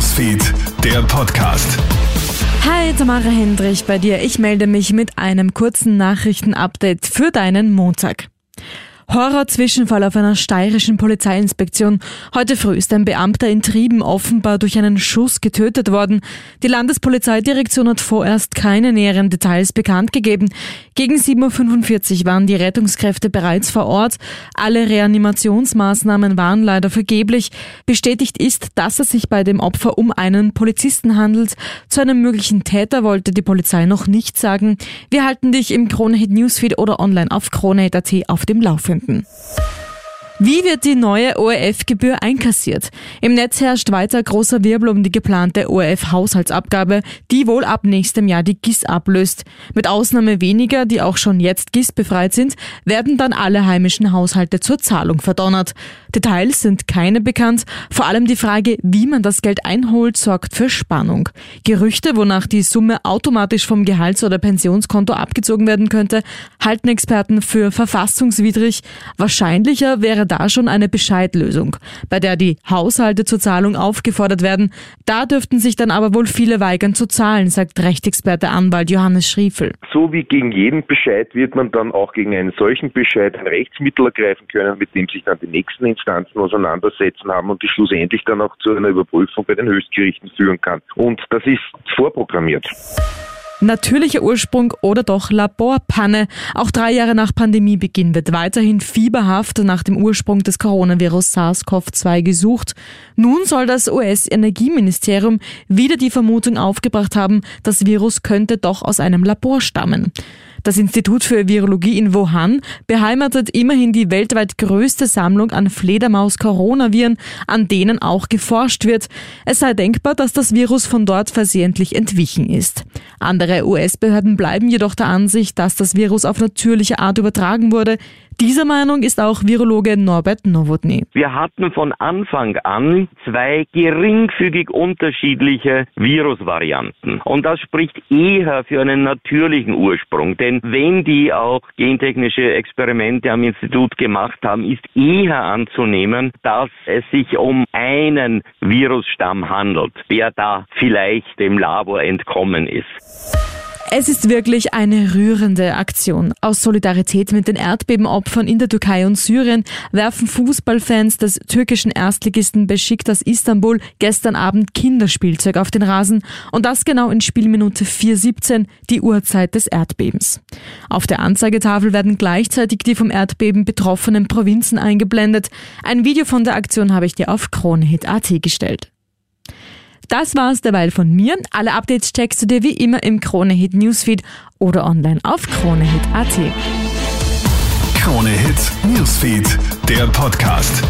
Newsfeed, der Podcast. Hi, Tamara Hendrich bei dir. Ich melde mich mit einem kurzen Nachrichtenupdate für deinen Montag. Horror-Zwischenfall auf einer steirischen Polizeiinspektion. Heute früh ist ein Beamter in Trieben offenbar durch einen Schuss getötet worden. Die Landespolizeidirektion hat vorerst keine näheren Details bekannt gegeben. Gegen 7.45 Uhr waren die Rettungskräfte bereits vor Ort. Alle Reanimationsmaßnahmen waren leider vergeblich. Bestätigt ist, dass es sich bei dem Opfer um einen Polizisten handelt. Zu einem möglichen Täter wollte die Polizei noch nichts sagen. Wir halten dich im Kronehit Newsfeed oder online auf kronehit.at auf dem Laufenden Abonnenten. Wie wird die neue ORF-Gebühr einkassiert? Im Netz herrscht weiter großer Wirbel um die geplante ORF-Haushaltsabgabe, die wohl ab nächstem Jahr die GIS ablöst. Mit Ausnahme weniger, die auch schon jetzt GIS befreit sind, werden dann alle heimischen Haushalte zur Zahlung verdonnert. Details sind keine bekannt. Vor allem die Frage, wie man das Geld einholt, sorgt für Spannung. Gerüchte, wonach die Summe automatisch vom Gehalts- oder Pensionskonto abgezogen werden könnte, halten Experten für verfassungswidrig. Wahrscheinlicher wäre da schon eine Bescheidlösung, bei der die Haushalte zur Zahlung aufgefordert werden. Da dürften sich dann aber wohl viele weigern zu zahlen, sagt Rechtsexperte Anwalt Johannes Schriefel. So wie gegen jeden Bescheid wird man dann auch gegen einen solchen Bescheid ein Rechtsmittel ergreifen können, mit dem sich dann die nächsten Instanzen auseinandersetzen haben und die schlussendlich dann auch zu einer Überprüfung bei den Höchstgerichten führen kann. Und das ist vorprogrammiert. Natürlicher Ursprung oder doch Laborpanne. Auch drei Jahre nach Pandemiebeginn wird weiterhin fieberhaft nach dem Ursprung des Coronavirus SARS-CoV-2 gesucht. Nun soll das US-Energieministerium wieder die Vermutung aufgebracht haben, das Virus könnte doch aus einem Labor stammen. Das Institut für Virologie in Wuhan beheimatet immerhin die weltweit größte Sammlung an Fledermaus-Coronaviren, an denen auch geforscht wird. Es sei denkbar, dass das Virus von dort versehentlich entwichen ist. Andere US-Behörden bleiben jedoch der Ansicht, dass das Virus auf natürliche Art übertragen wurde. Dieser Meinung ist auch Virologe Norbert Nowotny. Wir hatten von Anfang an zwei geringfügig unterschiedliche Virusvarianten. Und das spricht eher für einen natürlichen Ursprung. Denn wenn die auch gentechnische Experimente am Institut gemacht haben, ist eher anzunehmen, dass es sich um einen Virusstamm handelt, der da vielleicht dem Labor entkommen ist. Es ist wirklich eine rührende Aktion. Aus Solidarität mit den Erdbebenopfern in der Türkei und Syrien werfen Fußballfans des türkischen Erstligisten Besiktas Istanbul gestern Abend Kinderspielzeug auf den Rasen und das genau in Spielminute 4.17, die Uhrzeit des Erdbebens. Auf der Anzeigetafel werden gleichzeitig die vom Erdbeben betroffenen Provinzen eingeblendet. Ein Video von der Aktion habe ich dir auf Kronehit.at gestellt. Das war's derweil von mir. Alle Updates checkst du dir wie immer im Kronehit Newsfeed oder online auf kronehit.at. Kronehit Newsfeed, der Podcast.